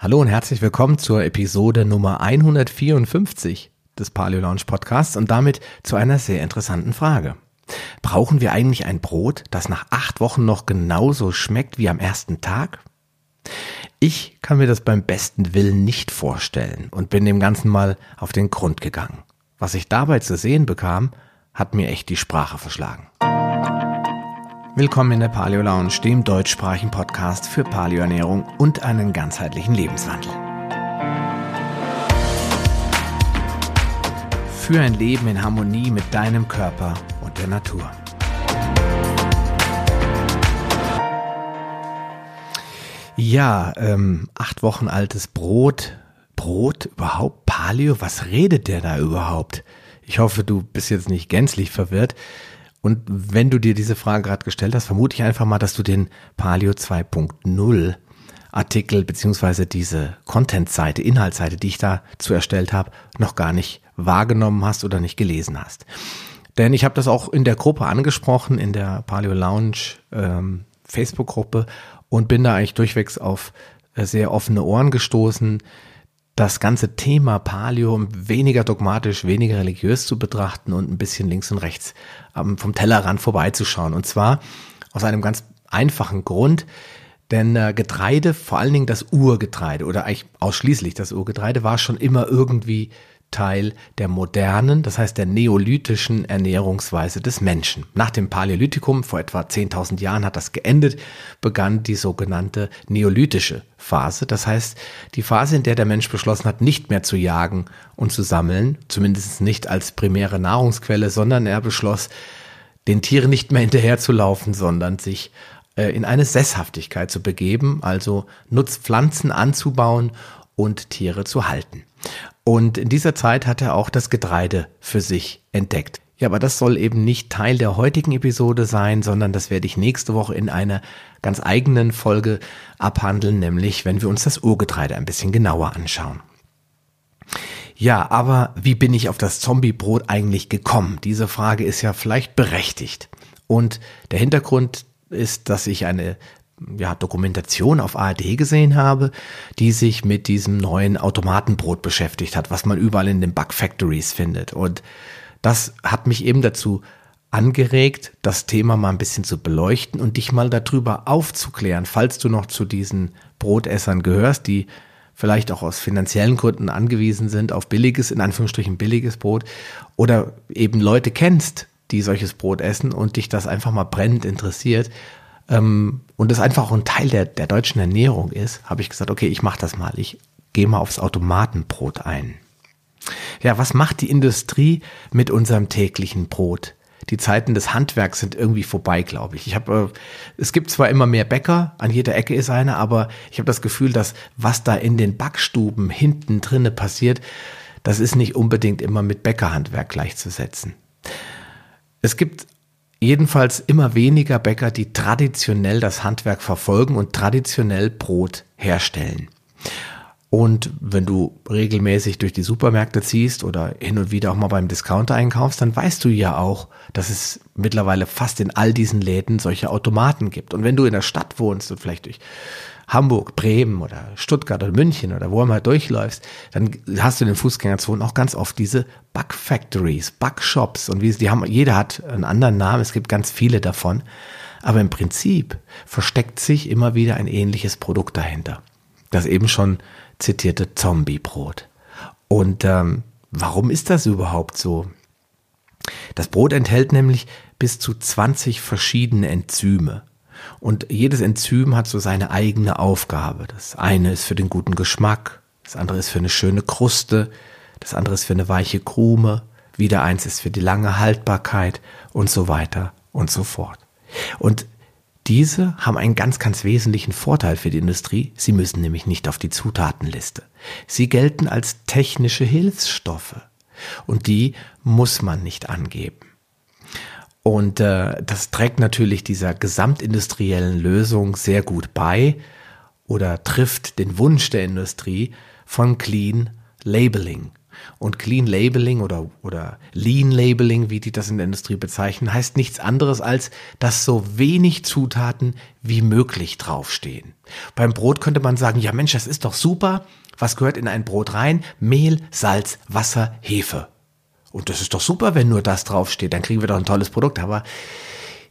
Hallo und herzlich willkommen zur Episode Nummer 154 des Paleo Lounge Podcasts und damit zu einer sehr interessanten Frage. Brauchen wir eigentlich ein Brot, das nach acht Wochen noch genauso schmeckt wie am ersten Tag? Ich kann mir das beim besten Willen nicht vorstellen und bin dem Ganzen mal auf den Grund gegangen. Was ich dabei zu sehen bekam, hat mir echt die Sprache verschlagen. Willkommen in der Paleo Lounge, dem deutschsprachigen Podcast für Paleoernährung und einen ganzheitlichen Lebenswandel. Für ein Leben in Harmonie mit deinem Körper und der Natur. Ja, ähm, acht Wochen altes Brot. Brot überhaupt? Paleo? Was redet der da überhaupt? Ich hoffe, du bist jetzt nicht gänzlich verwirrt. Und wenn du dir diese Frage gerade gestellt hast, vermute ich einfach mal, dass du den Palio 2.0 Artikel beziehungsweise diese Content-Seite, Inhaltsseite, die ich dazu erstellt habe, noch gar nicht wahrgenommen hast oder nicht gelesen hast. Denn ich habe das auch in der Gruppe angesprochen, in der Paleo Lounge ähm, Facebook-Gruppe und bin da eigentlich durchwegs auf äh, sehr offene Ohren gestoßen das ganze Thema Paleo weniger dogmatisch, weniger religiös zu betrachten und ein bisschen links und rechts ähm, vom Tellerrand vorbeizuschauen. Und zwar aus einem ganz einfachen Grund, denn äh, Getreide, vor allen Dingen das Urgetreide oder eigentlich ausschließlich das Urgetreide, war schon immer irgendwie Teil der modernen, das heißt der neolithischen Ernährungsweise des Menschen. Nach dem Paläolithikum vor etwa 10.000 Jahren hat das geendet, begann die sogenannte neolithische Phase, das heißt die Phase, in der der Mensch beschlossen hat, nicht mehr zu jagen und zu sammeln, zumindest nicht als primäre Nahrungsquelle, sondern er beschloss, den Tieren nicht mehr hinterherzulaufen, sondern sich äh, in eine Sesshaftigkeit zu begeben, also Nutzpflanzen anzubauen und Tiere zu halten. Und in dieser Zeit hat er auch das Getreide für sich entdeckt. Ja, aber das soll eben nicht Teil der heutigen Episode sein, sondern das werde ich nächste Woche in einer ganz eigenen Folge abhandeln, nämlich wenn wir uns das Urgetreide ein bisschen genauer anschauen. Ja, aber wie bin ich auf das Zombiebrot eigentlich gekommen? Diese Frage ist ja vielleicht berechtigt. Und der Hintergrund ist, dass ich eine ja, Dokumentation auf ARD gesehen habe, die sich mit diesem neuen Automatenbrot beschäftigt hat, was man überall in den Bug Factories findet. Und das hat mich eben dazu angeregt, das Thema mal ein bisschen zu beleuchten und dich mal darüber aufzuklären, falls du noch zu diesen Brotessern gehörst, die vielleicht auch aus finanziellen Gründen angewiesen sind auf billiges, in Anführungsstrichen billiges Brot oder eben Leute kennst, die solches Brot essen und dich das einfach mal brennend interessiert, ähm, und das einfach auch ein Teil der, der deutschen Ernährung ist, habe ich gesagt, okay, ich mache das mal. Ich gehe mal aufs Automatenbrot ein. Ja, was macht die Industrie mit unserem täglichen Brot? Die Zeiten des Handwerks sind irgendwie vorbei, glaube ich. Ich habe, äh, es gibt zwar immer mehr Bäcker, an jeder Ecke ist einer, aber ich habe das Gefühl, dass was da in den Backstuben hinten drinne passiert, das ist nicht unbedingt immer mit Bäckerhandwerk gleichzusetzen. Es gibt jedenfalls immer weniger Bäcker, die traditionell das Handwerk verfolgen und traditionell Brot herstellen. Und wenn du regelmäßig durch die Supermärkte ziehst oder hin und wieder auch mal beim Discounter einkaufst, dann weißt du ja auch, dass es mittlerweile fast in all diesen Läden solche Automaten gibt. Und wenn du in der Stadt wohnst und vielleicht durch Hamburg, Bremen oder Stuttgart oder München oder wo immer durchläufst, dann hast du in den Fußgängerzonen auch ganz oft diese Bug Factories, Bug Shops und wie die haben, jeder hat einen anderen Namen, es gibt ganz viele davon. Aber im Prinzip versteckt sich immer wieder ein ähnliches Produkt dahinter. Das eben schon zitierte Zombie-Brot. Und ähm, warum ist das überhaupt so? Das Brot enthält nämlich bis zu 20 verschiedene Enzyme. Und jedes Enzym hat so seine eigene Aufgabe. Das eine ist für den guten Geschmack, das andere ist für eine schöne Kruste, das andere ist für eine weiche Krume, wieder eins ist für die lange Haltbarkeit und so weiter und so fort. Und diese haben einen ganz, ganz wesentlichen Vorteil für die Industrie. Sie müssen nämlich nicht auf die Zutatenliste. Sie gelten als technische Hilfsstoffe. Und die muss man nicht angeben. Und äh, das trägt natürlich dieser gesamtindustriellen Lösung sehr gut bei oder trifft den Wunsch der Industrie von Clean Labeling. Und Clean Labeling oder, oder Lean Labeling, wie die das in der Industrie bezeichnen, heißt nichts anderes als, dass so wenig Zutaten wie möglich draufstehen. Beim Brot könnte man sagen, ja Mensch, das ist doch super. Was gehört in ein Brot rein? Mehl, Salz, Wasser, Hefe. Und das ist doch super, wenn nur das draufsteht. Dann kriegen wir doch ein tolles Produkt. Aber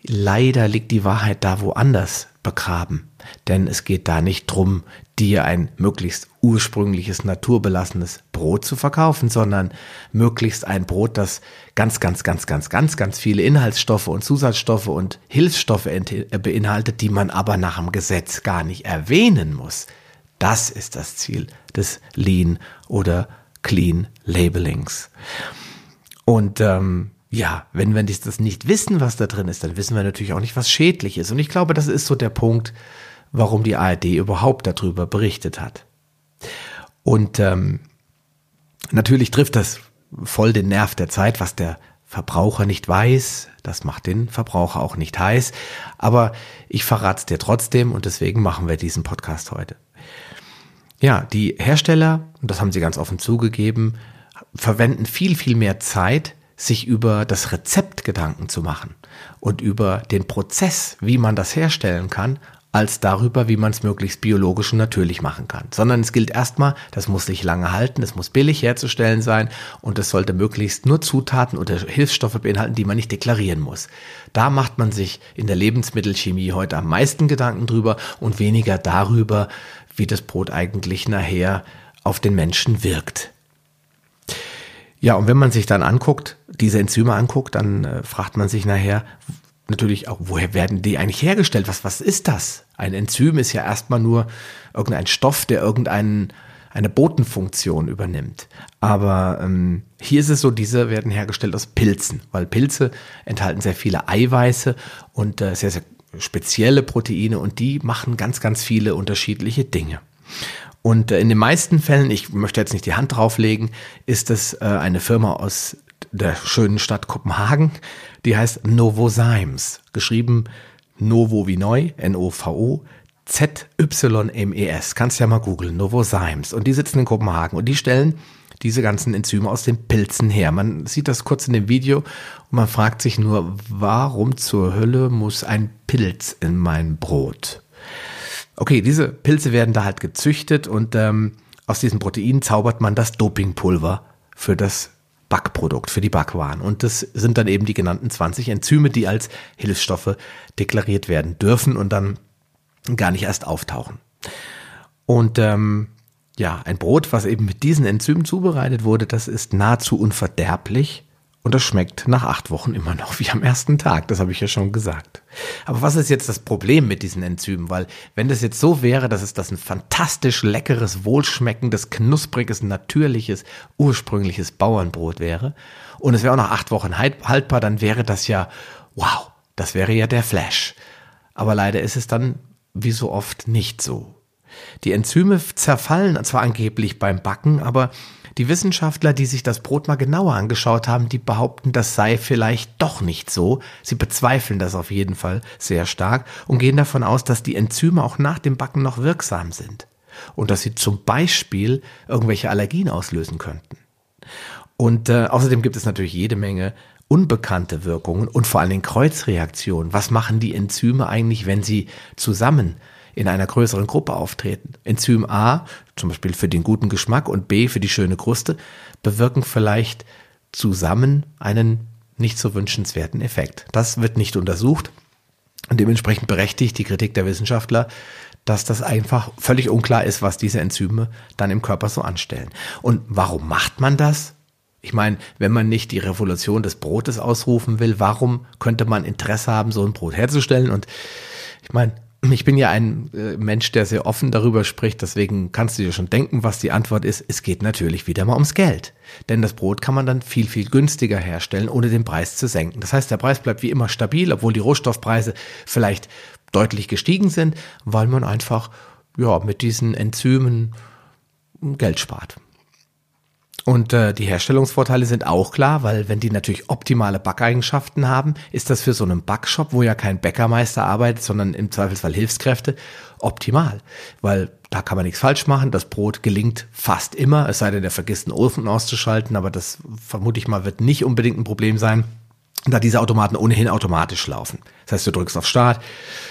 leider liegt die Wahrheit da woanders begraben. Denn es geht da nicht drum, dir ein möglichst ursprüngliches, naturbelassenes Brot zu verkaufen, sondern möglichst ein Brot, das ganz, ganz, ganz, ganz, ganz, ganz viele Inhaltsstoffe und Zusatzstoffe und Hilfsstoffe beinhaltet, die man aber nach dem Gesetz gar nicht erwähnen muss. Das ist das Ziel des Lean oder Clean Labelings. Und ähm, ja, wenn wir das nicht wissen, was da drin ist, dann wissen wir natürlich auch nicht, was schädlich ist. Und ich glaube, das ist so der Punkt, warum die ARD überhaupt darüber berichtet hat. Und ähm, natürlich trifft das voll den Nerv der Zeit, was der Verbraucher nicht weiß. Das macht den Verbraucher auch nicht heiß. Aber ich verrate es dir trotzdem und deswegen machen wir diesen Podcast heute. Ja, die Hersteller, und das haben sie ganz offen zugegeben, verwenden viel, viel mehr Zeit, sich über das Rezept Gedanken zu machen und über den Prozess, wie man das herstellen kann, als darüber, wie man es möglichst biologisch und natürlich machen kann. Sondern es gilt erstmal, das muss sich lange halten, es muss billig herzustellen sein und es sollte möglichst nur Zutaten oder Hilfsstoffe beinhalten, die man nicht deklarieren muss. Da macht man sich in der Lebensmittelchemie heute am meisten Gedanken drüber und weniger darüber, wie das Brot eigentlich nachher auf den Menschen wirkt. Ja, und wenn man sich dann anguckt, diese Enzyme anguckt, dann äh, fragt man sich nachher natürlich auch, woher werden die eigentlich hergestellt? Was, was ist das? Ein Enzym ist ja erstmal nur irgendein Stoff, der irgendeinen eine Botenfunktion übernimmt. Aber ähm, hier ist es so, diese werden hergestellt aus Pilzen, weil Pilze enthalten sehr viele Eiweiße und äh, sehr, sehr spezielle Proteine und die machen ganz, ganz viele unterschiedliche Dinge. Und äh, in den meisten Fällen, ich möchte jetzt nicht die Hand drauflegen, ist es äh, eine Firma aus der schönen Stadt Kopenhagen, die heißt Novozymes, geschrieben Novo wie neu, N-O-V-O, Z-Y-M-E-S. Kannst ja mal googeln, Novozymes. Und die sitzen in Kopenhagen und die stellen diese ganzen Enzyme aus den Pilzen her. Man sieht das kurz in dem Video und man fragt sich nur, warum zur Hölle muss ein Pilz in mein Brot? Okay, diese Pilze werden da halt gezüchtet und ähm, aus diesen Proteinen zaubert man das Dopingpulver für das Backprodukt, für die Backwaren. Und das sind dann eben die genannten 20 Enzyme, die als Hilfsstoffe deklariert werden dürfen und dann gar nicht erst auftauchen. Und ähm, ja, ein Brot, was eben mit diesen Enzymen zubereitet wurde, das ist nahezu unverderblich und das schmeckt nach acht Wochen immer noch wie am ersten Tag. Das habe ich ja schon gesagt. Aber was ist jetzt das Problem mit diesen Enzymen? Weil wenn das jetzt so wäre, dass es das ein fantastisch leckeres, wohlschmeckendes, knuspriges, natürliches, ursprüngliches Bauernbrot wäre und es wäre auch nach acht Wochen haltbar, dann wäre das ja, wow, das wäre ja der Flash. Aber leider ist es dann wie so oft nicht so. Die Enzyme zerfallen zwar angeblich beim Backen, aber die Wissenschaftler, die sich das Brot mal genauer angeschaut haben, die behaupten, das sei vielleicht doch nicht so. Sie bezweifeln das auf jeden Fall sehr stark und gehen davon aus, dass die Enzyme auch nach dem Backen noch wirksam sind und dass sie zum Beispiel irgendwelche Allergien auslösen könnten. Und äh, außerdem gibt es natürlich jede Menge unbekannte Wirkungen und vor allen Dingen Kreuzreaktionen. Was machen die Enzyme eigentlich, wenn sie zusammen in einer größeren Gruppe auftreten. Enzym A, zum Beispiel für den guten Geschmack und B für die schöne Kruste, bewirken vielleicht zusammen einen nicht so wünschenswerten Effekt. Das wird nicht untersucht und dementsprechend berechtigt die Kritik der Wissenschaftler, dass das einfach völlig unklar ist, was diese Enzyme dann im Körper so anstellen. Und warum macht man das? Ich meine, wenn man nicht die Revolution des Brotes ausrufen will, warum könnte man Interesse haben, so ein Brot herzustellen? Und ich meine, ich bin ja ein äh, Mensch, der sehr offen darüber spricht, deswegen kannst du dir schon denken, was die Antwort ist. Es geht natürlich wieder mal ums Geld. Denn das Brot kann man dann viel, viel günstiger herstellen, ohne den Preis zu senken. Das heißt, der Preis bleibt wie immer stabil, obwohl die Rohstoffpreise vielleicht deutlich gestiegen sind, weil man einfach ja, mit diesen Enzymen Geld spart. Und äh, die Herstellungsvorteile sind auch klar, weil wenn die natürlich optimale Backeigenschaften haben, ist das für so einen Backshop, wo ja kein Bäckermeister arbeitet, sondern im Zweifelsfall Hilfskräfte, optimal. Weil da kann man nichts falsch machen. Das Brot gelingt fast immer, es sei denn, der vergisst den Ofen auszuschalten, aber das vermute ich mal wird nicht unbedingt ein Problem sein da diese Automaten ohnehin automatisch laufen. Das heißt, du drückst auf Start,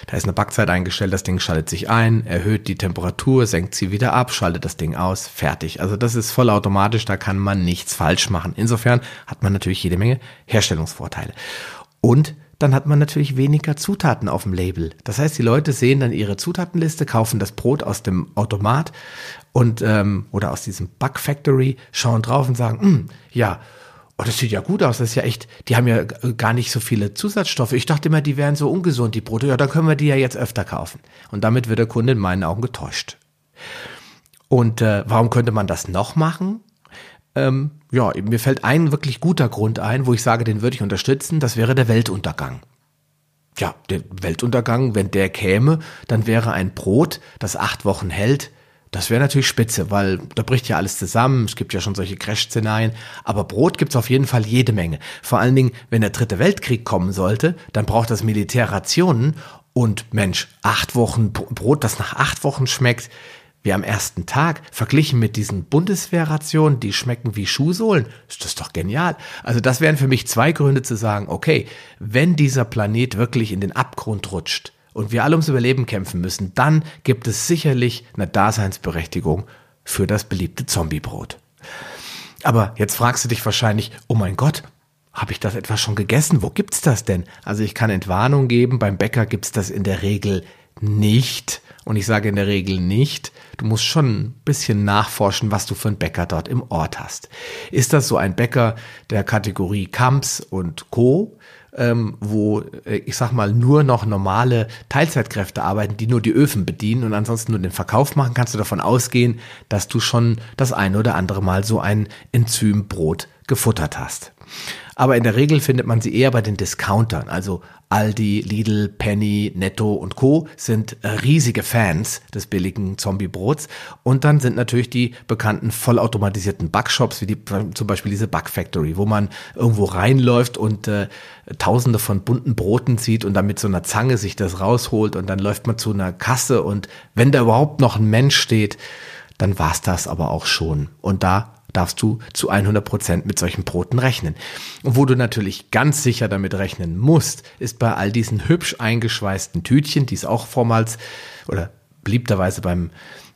da ist eine Backzeit eingestellt, das Ding schaltet sich ein, erhöht die Temperatur, senkt sie wieder ab, schaltet das Ding aus, fertig. Also das ist vollautomatisch, da kann man nichts falsch machen. Insofern hat man natürlich jede Menge Herstellungsvorteile. Und dann hat man natürlich weniger Zutaten auf dem Label. Das heißt, die Leute sehen dann ihre Zutatenliste, kaufen das Brot aus dem Automat und ähm, oder aus diesem Bug Factory, schauen drauf und sagen, hm, ja, oh, das sieht ja gut aus, das ist ja echt, die haben ja gar nicht so viele Zusatzstoffe. Ich dachte immer, die wären so ungesund, die Brote. Ja, dann können wir die ja jetzt öfter kaufen. Und damit wird der Kunde in meinen Augen getäuscht. Und äh, warum könnte man das noch machen? Ähm, ja, mir fällt ein wirklich guter Grund ein, wo ich sage, den würde ich unterstützen, das wäre der Weltuntergang. Ja, der Weltuntergang, wenn der käme, dann wäre ein Brot, das acht Wochen hält, das wäre natürlich spitze, weil da bricht ja alles zusammen. Es gibt ja schon solche Crash-Szenarien. Aber Brot gibt's auf jeden Fall jede Menge. Vor allen Dingen, wenn der dritte Weltkrieg kommen sollte, dann braucht das Militär Rationen. Und Mensch, acht Wochen Brot, das nach acht Wochen schmeckt, wie am ersten Tag, verglichen mit diesen Bundeswehrrationen, die schmecken wie Schuhsohlen, ist das doch genial. Also das wären für mich zwei Gründe zu sagen, okay, wenn dieser Planet wirklich in den Abgrund rutscht und wir alle ums Überleben kämpfen müssen, dann gibt es sicherlich eine Daseinsberechtigung für das beliebte Zombiebrot. Aber jetzt fragst du dich wahrscheinlich, oh mein Gott, habe ich das etwas schon gegessen? Wo gibt's das denn? Also ich kann Entwarnung geben, beim Bäcker gibt's das in der Regel nicht. Und ich sage in der Regel nicht. Du musst schon ein bisschen nachforschen, was du für einen Bäcker dort im Ort hast. Ist das so ein Bäcker der Kategorie Kamps und Co., ähm, wo, äh, ich sag mal, nur noch normale Teilzeitkräfte arbeiten, die nur die Öfen bedienen und ansonsten nur den Verkauf machen, kannst du davon ausgehen, dass du schon das eine oder andere Mal so ein Enzymbrot gefuttert hast. Aber in der Regel findet man sie eher bei den Discountern, also Aldi, Lidl, Penny, Netto und Co. sind riesige Fans des billigen Zombiebrots. Und dann sind natürlich die bekannten vollautomatisierten Backshops, wie die, zum Beispiel diese Bug Factory, wo man irgendwo reinläuft und äh, tausende von bunten Broten sieht und dann mit so einer Zange sich das rausholt und dann läuft man zu einer Kasse und wenn da überhaupt noch ein Mensch steht, dann war's das aber auch schon. Und da darfst du zu 100 Prozent mit solchen Broten rechnen. Und wo du natürlich ganz sicher damit rechnen musst, ist bei all diesen hübsch eingeschweißten Tütchen, die es auch vormals oder beliebterweise beim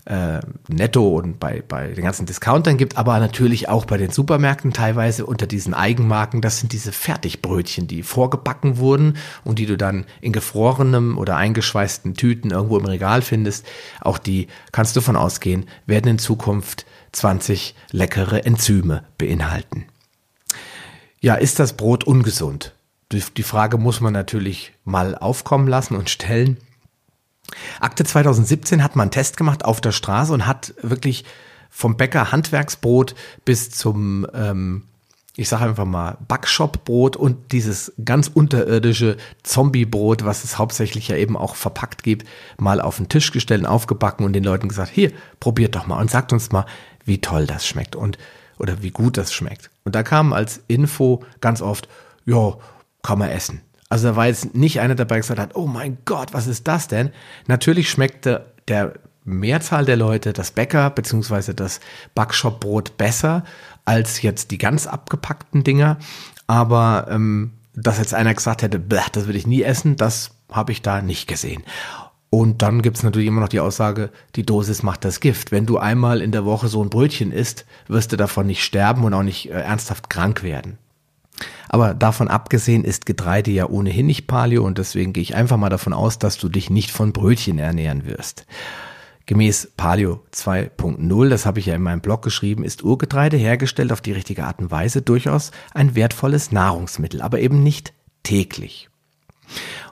äh, Netto und bei, bei den ganzen Discountern gibt, aber natürlich auch bei den Supermärkten teilweise unter diesen Eigenmarken. Das sind diese Fertigbrötchen, die vorgebacken wurden und die du dann in gefrorenem oder eingeschweißten Tüten irgendwo im Regal findest. Auch die kannst du von ausgehen, werden in Zukunft 20 leckere Enzyme beinhalten. Ja, ist das Brot ungesund? Die Frage muss man natürlich mal aufkommen lassen und stellen. Akte 2017 hat man einen Test gemacht auf der Straße und hat wirklich vom Bäcker Handwerksbrot bis zum ähm, ich sage einfach mal, Backshop-Brot und dieses ganz unterirdische Zombie-Brot, was es hauptsächlich ja eben auch verpackt gibt, mal auf den Tisch gestellt, aufgebacken und den Leuten gesagt, hier, probiert doch mal und sagt uns mal, wie toll das schmeckt und oder wie gut das schmeckt. Und da kam als Info ganz oft, ja, kann man essen. Also da war jetzt nicht einer dabei, der gesagt hat, oh mein Gott, was ist das denn? Natürlich schmeckte der Mehrzahl der Leute das Bäcker bzw. das Backshop-Brot besser als jetzt die ganz abgepackten Dinger. Aber ähm, dass jetzt einer gesagt hätte, das würde ich nie essen, das habe ich da nicht gesehen. Und dann gibt's natürlich immer noch die Aussage, die Dosis macht das Gift. Wenn du einmal in der Woche so ein Brötchen isst, wirst du davon nicht sterben und auch nicht äh, ernsthaft krank werden. Aber davon abgesehen ist Getreide ja ohnehin nicht Paleo und deswegen gehe ich einfach mal davon aus, dass du dich nicht von Brötchen ernähren wirst. Gemäß Paleo 2.0, das habe ich ja in meinem Blog geschrieben, ist Urgetreide hergestellt auf die richtige Art und Weise durchaus ein wertvolles Nahrungsmittel, aber eben nicht täglich.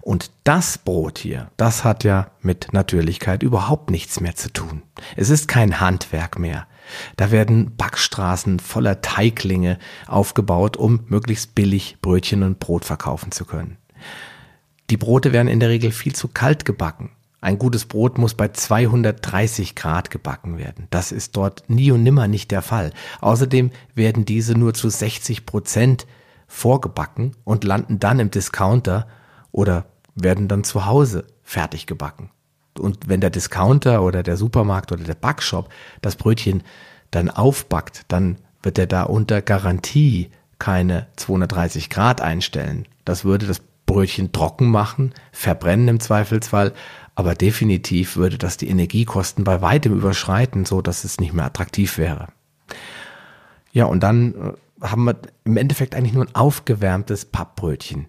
Und das Brot hier, das hat ja mit Natürlichkeit überhaupt nichts mehr zu tun. Es ist kein Handwerk mehr. Da werden Backstraßen voller Teiglinge aufgebaut, um möglichst billig Brötchen und Brot verkaufen zu können. Die Brote werden in der Regel viel zu kalt gebacken. Ein gutes Brot muss bei 230 Grad gebacken werden. Das ist dort nie und nimmer nicht der Fall. Außerdem werden diese nur zu 60 Prozent vorgebacken und landen dann im Discounter oder werden dann zu Hause fertig gebacken. Und wenn der Discounter oder der Supermarkt oder der Backshop das Brötchen dann aufbackt, dann wird er da unter Garantie keine 230 Grad einstellen. Das würde das Brötchen trocken machen, verbrennen im Zweifelsfall, aber definitiv würde das die Energiekosten bei weitem überschreiten, so dass es nicht mehr attraktiv wäre. Ja, und dann äh, haben wir im Endeffekt eigentlich nur ein aufgewärmtes Pappbrötchen,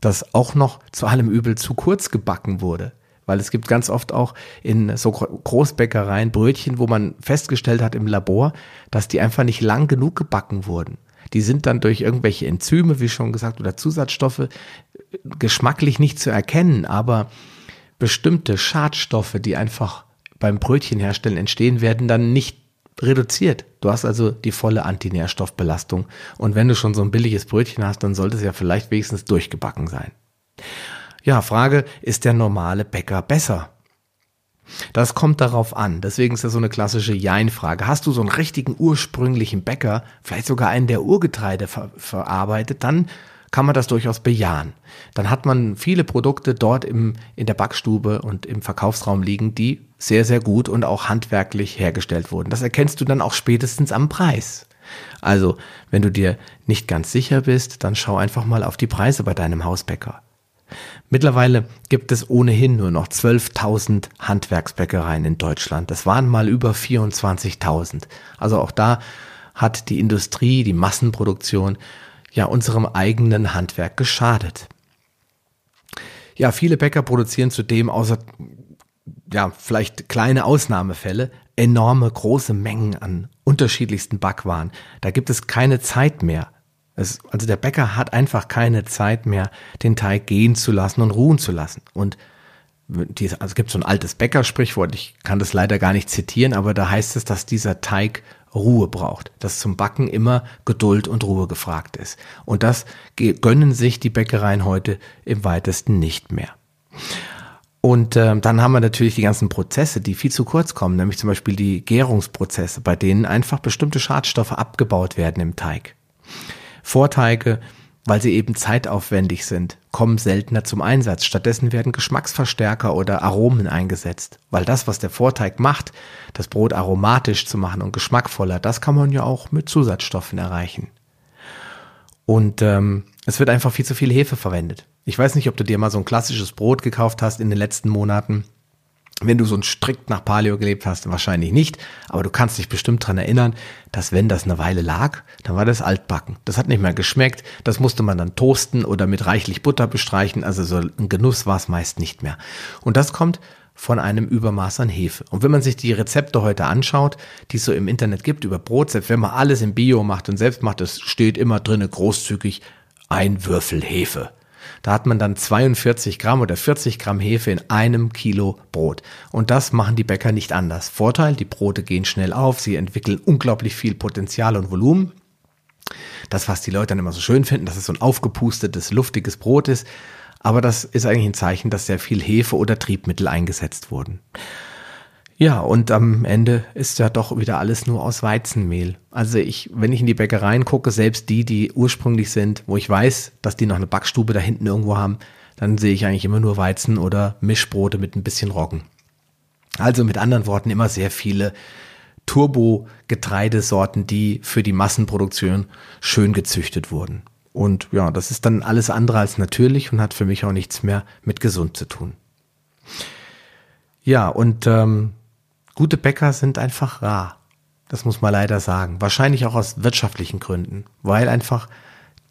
das auch noch zu allem Übel zu kurz gebacken wurde. Weil es gibt ganz oft auch in so Großbäckereien Brötchen, wo man festgestellt hat im Labor, dass die einfach nicht lang genug gebacken wurden. Die sind dann durch irgendwelche Enzyme, wie schon gesagt, oder Zusatzstoffe geschmacklich nicht zu erkennen, aber bestimmte Schadstoffe, die einfach beim Brötchenherstellen entstehen, werden dann nicht reduziert. Du hast also die volle Antinährstoffbelastung. Und wenn du schon so ein billiges Brötchen hast, dann sollte es ja vielleicht wenigstens durchgebacken sein. Ja, Frage, ist der normale Bäcker besser? Das kommt darauf an. Deswegen ist das so eine klassische Jein-Frage. Hast du so einen richtigen ursprünglichen Bäcker, vielleicht sogar einen, der Urgetreide ver verarbeitet, dann kann man das durchaus bejahen. Dann hat man viele Produkte dort im, in der Backstube und im Verkaufsraum liegen, die sehr, sehr gut und auch handwerklich hergestellt wurden. Das erkennst du dann auch spätestens am Preis. Also, wenn du dir nicht ganz sicher bist, dann schau einfach mal auf die Preise bei deinem Hausbäcker. Mittlerweile gibt es ohnehin nur noch 12.000 Handwerksbäckereien in Deutschland. Das waren mal über 24.000. Also auch da hat die Industrie, die Massenproduktion ja unserem eigenen Handwerk geschadet. Ja, viele Bäcker produzieren zudem außer ja, vielleicht kleine Ausnahmefälle enorme große Mengen an unterschiedlichsten Backwaren. Da gibt es keine Zeit mehr. Es, also der Bäcker hat einfach keine Zeit mehr, den Teig gehen zu lassen und ruhen zu lassen. Und also es gibt so ein altes Bäckersprichwort, ich kann das leider gar nicht zitieren, aber da heißt es, dass dieser Teig Ruhe braucht, dass zum Backen immer Geduld und Ruhe gefragt ist. Und das gönnen sich die Bäckereien heute im weitesten nicht mehr. Und äh, dann haben wir natürlich die ganzen Prozesse, die viel zu kurz kommen, nämlich zum Beispiel die Gärungsprozesse, bei denen einfach bestimmte Schadstoffe abgebaut werden im Teig. Vorteige weil sie eben zeitaufwendig sind, kommen seltener zum Einsatz. Stattdessen werden Geschmacksverstärker oder Aromen eingesetzt, weil das, was der Vorteig macht, das Brot aromatisch zu machen und geschmackvoller, das kann man ja auch mit Zusatzstoffen erreichen. Und ähm, es wird einfach viel zu viel Hefe verwendet. Ich weiß nicht, ob du dir mal so ein klassisches Brot gekauft hast in den letzten Monaten wenn du so strikt nach Paleo gelebt hast, wahrscheinlich nicht, aber du kannst dich bestimmt dran erinnern, dass wenn das eine Weile lag, dann war das altbacken. Das hat nicht mehr geschmeckt, das musste man dann toasten oder mit reichlich Butter bestreichen, also so ein Genuss war es meist nicht mehr. Und das kommt von einem Übermaß an Hefe. Und wenn man sich die Rezepte heute anschaut, die es so im Internet gibt über Brot, selbst wenn man alles im Bio macht und selbst macht, es steht immer drinne großzügig ein Würfel Hefe. Da hat man dann 42 Gramm oder 40 Gramm Hefe in einem Kilo Brot. Und das machen die Bäcker nicht anders. Vorteil, die Brote gehen schnell auf, sie entwickeln unglaublich viel Potenzial und Volumen. Das, was die Leute dann immer so schön finden, dass es so ein aufgepustetes, luftiges Brot ist. Aber das ist eigentlich ein Zeichen, dass sehr viel Hefe oder Triebmittel eingesetzt wurden. Ja, und am Ende ist ja doch wieder alles nur aus Weizenmehl. Also ich, wenn ich in die Bäckereien gucke, selbst die, die ursprünglich sind, wo ich weiß, dass die noch eine Backstube da hinten irgendwo haben, dann sehe ich eigentlich immer nur Weizen oder Mischbrote mit ein bisschen Roggen. Also mit anderen Worten immer sehr viele Turbo-Getreidesorten, die für die Massenproduktion schön gezüchtet wurden. Und ja, das ist dann alles andere als natürlich und hat für mich auch nichts mehr mit gesund zu tun. Ja, und ähm, Gute Bäcker sind einfach rar. Das muss man leider sagen. Wahrscheinlich auch aus wirtschaftlichen Gründen, weil einfach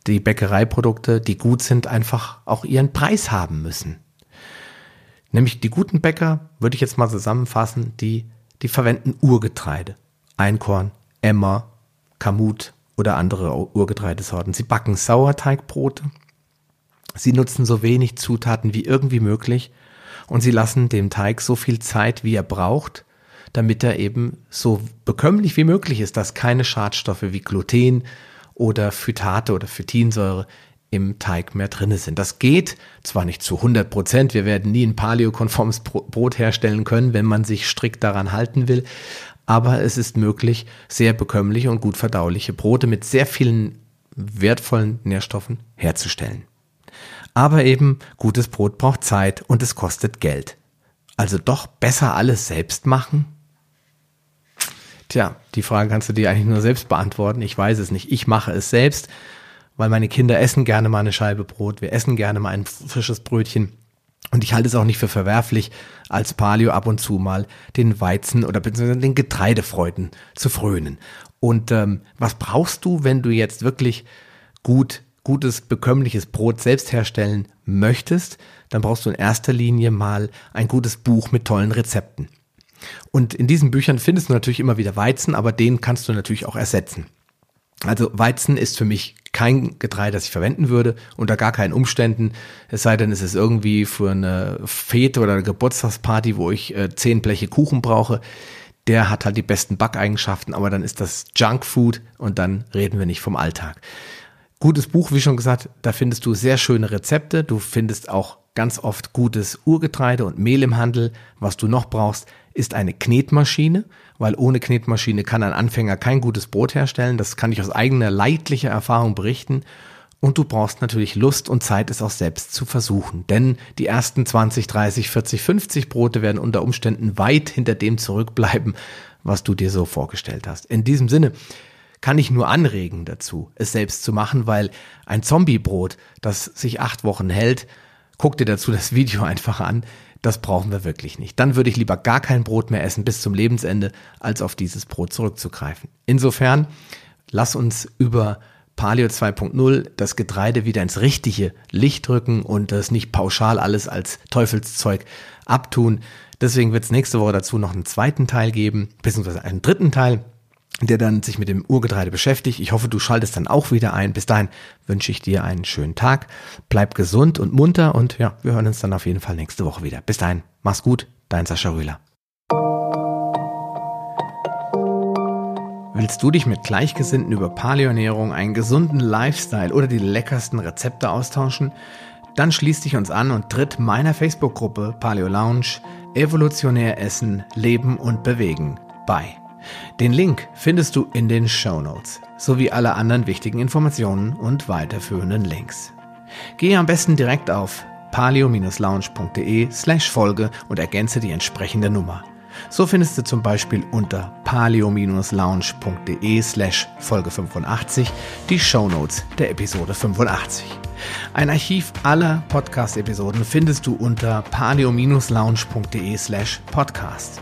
die Bäckereiprodukte, die gut sind, einfach auch ihren Preis haben müssen. Nämlich die guten Bäcker, würde ich jetzt mal zusammenfassen, die, die verwenden Urgetreide. Einkorn, Emmer, Kamut oder andere Urgetreidesorten. Sie backen Sauerteigbrote. Sie nutzen so wenig Zutaten wie irgendwie möglich und sie lassen dem Teig so viel Zeit, wie er braucht, damit er eben so bekömmlich wie möglich ist, dass keine Schadstoffe wie Gluten oder Phytate oder Phytinsäure im Teig mehr drinne sind. Das geht zwar nicht zu 100 Prozent, wir werden nie ein paleokonformes Brot herstellen können, wenn man sich strikt daran halten will, aber es ist möglich, sehr bekömmliche und gut verdauliche Brote mit sehr vielen wertvollen Nährstoffen herzustellen. Aber eben gutes Brot braucht Zeit und es kostet Geld. Also doch besser alles selbst machen? Tja, die Frage kannst du dir eigentlich nur selbst beantworten. Ich weiß es nicht. Ich mache es selbst, weil meine Kinder essen gerne mal eine Scheibe Brot. Wir essen gerne mal ein frisches Brötchen. Und ich halte es auch nicht für verwerflich, als Paleo ab und zu mal den Weizen oder beziehungsweise den Getreidefreuden zu frönen. Und ähm, was brauchst du, wenn du jetzt wirklich gut, gutes, bekömmliches Brot selbst herstellen möchtest? Dann brauchst du in erster Linie mal ein gutes Buch mit tollen Rezepten. Und in diesen Büchern findest du natürlich immer wieder Weizen, aber den kannst du natürlich auch ersetzen. Also Weizen ist für mich kein Getreide, das ich verwenden würde, unter gar keinen Umständen. Es sei denn, es ist irgendwie für eine Fete oder eine Geburtstagsparty, wo ich äh, zehn Bleche Kuchen brauche. Der hat halt die besten Backeigenschaften, aber dann ist das Junkfood und dann reden wir nicht vom Alltag. Gutes Buch, wie schon gesagt, da findest du sehr schöne Rezepte. Du findest auch ganz oft gutes Urgetreide und Mehl im Handel. Was du noch brauchst, ist eine Knetmaschine, weil ohne Knetmaschine kann ein Anfänger kein gutes Brot herstellen. Das kann ich aus eigener leidlicher Erfahrung berichten. Und du brauchst natürlich Lust und Zeit, es auch selbst zu versuchen. Denn die ersten 20, 30, 40, 50 Brote werden unter Umständen weit hinter dem zurückbleiben, was du dir so vorgestellt hast. In diesem Sinne kann ich nur anregen dazu, es selbst zu machen, weil ein Zombiebrot, das sich acht Wochen hält, guck dir dazu das Video einfach an, das brauchen wir wirklich nicht. Dann würde ich lieber gar kein Brot mehr essen bis zum Lebensende, als auf dieses Brot zurückzugreifen. Insofern, lass uns über Paleo 2.0 das Getreide wieder ins richtige Licht drücken und das nicht pauschal alles als Teufelszeug abtun. Deswegen wird es nächste Woche dazu noch einen zweiten Teil geben, beziehungsweise einen dritten Teil der dann sich mit dem Urgetreide beschäftigt. Ich hoffe, du schaltest dann auch wieder ein. Bis dahin wünsche ich dir einen schönen Tag. Bleib gesund und munter und ja, wir hören uns dann auf jeden Fall nächste Woche wieder. Bis dahin, mach's gut, dein Sascha Rühler. Willst du dich mit Gleichgesinnten über Paleoernährung, einen gesunden Lifestyle oder die leckersten Rezepte austauschen? Dann schließ dich uns an und tritt meiner Facebook-Gruppe Paleo Lounge Evolutionär Essen, Leben und Bewegen bei. Den Link findest du in den Show Notes sowie alle anderen wichtigen Informationen und weiterführenden Links. Gehe am besten direkt auf palio-lounge.de slash Folge und ergänze die entsprechende Nummer. So findest du zum Beispiel unter palio-lounge.de slash Folge 85 die Show Notes der Episode 85. Ein Archiv aller Podcast-Episoden findest du unter palio-lounge.de slash podcast.